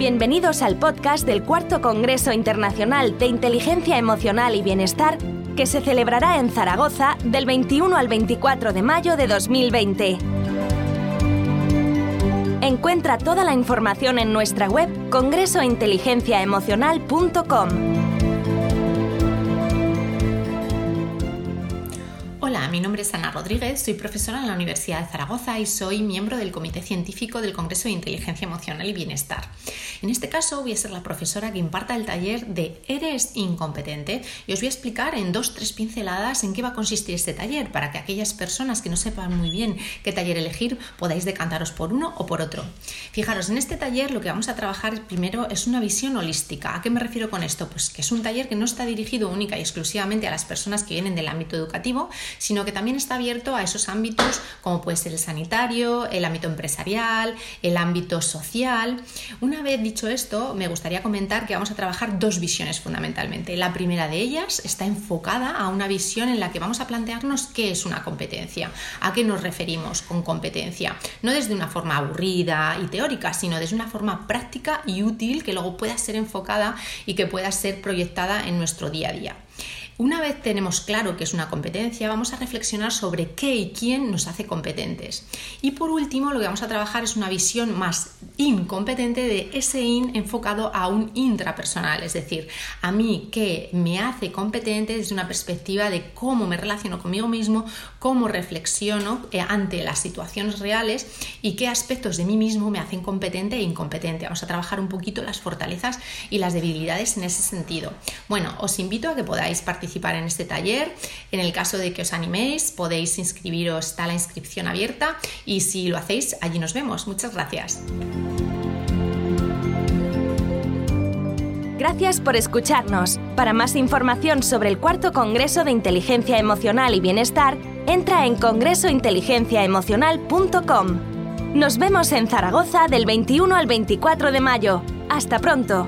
Bienvenidos al podcast del Cuarto Congreso Internacional de Inteligencia Emocional y Bienestar que se celebrará en Zaragoza del 21 al 24 de mayo de 2020. Encuentra toda la información en nuestra web congresointeligenciaemocional.com. mi nombre es Ana Rodríguez, soy profesora en la Universidad de Zaragoza y soy miembro del Comité Científico del Congreso de Inteligencia Emocional y Bienestar. En este caso voy a ser la profesora que imparta el taller de Eres incompetente y os voy a explicar en dos, tres pinceladas en qué va a consistir este taller para que aquellas personas que no sepan muy bien qué taller elegir podáis decantaros por uno o por otro. Fijaros, en este taller lo que vamos a trabajar primero es una visión holística. ¿A qué me refiero con esto? Pues que es un taller que no está dirigido única y exclusivamente a las personas que vienen del ámbito educativo, sino que también está abierto a esos ámbitos como puede ser el sanitario, el ámbito empresarial, el ámbito social. Una vez dicho esto, me gustaría comentar que vamos a trabajar dos visiones fundamentalmente. La primera de ellas está enfocada a una visión en la que vamos a plantearnos qué es una competencia, a qué nos referimos con competencia, no desde una forma aburrida y teórica, sino desde una forma práctica y útil que luego pueda ser enfocada y que pueda ser proyectada en nuestro día a día. Una vez tenemos claro que es una competencia, vamos a reflexionar sobre qué y quién nos hace competentes. Y por último, lo que vamos a trabajar es una visión más incompetente de ese in enfocado a un intrapersonal, es decir, a mí qué me hace competente desde una perspectiva de cómo me relaciono conmigo mismo, cómo reflexiono eh, ante las situaciones reales y qué aspectos de mí mismo me hacen competente e incompetente. Vamos a trabajar un poquito las fortalezas y las debilidades en ese sentido. Bueno, os invito a que podáis participar en este taller. En el caso de que os animéis, podéis inscribiros, está la inscripción abierta y si lo hacéis, allí nos vemos. Muchas gracias. Gracias por escucharnos. Para más información sobre el cuarto Congreso de Inteligencia Emocional y Bienestar, entra en congresointeligenciaemocional.com. Nos vemos en Zaragoza del 21 al 24 de mayo. Hasta pronto.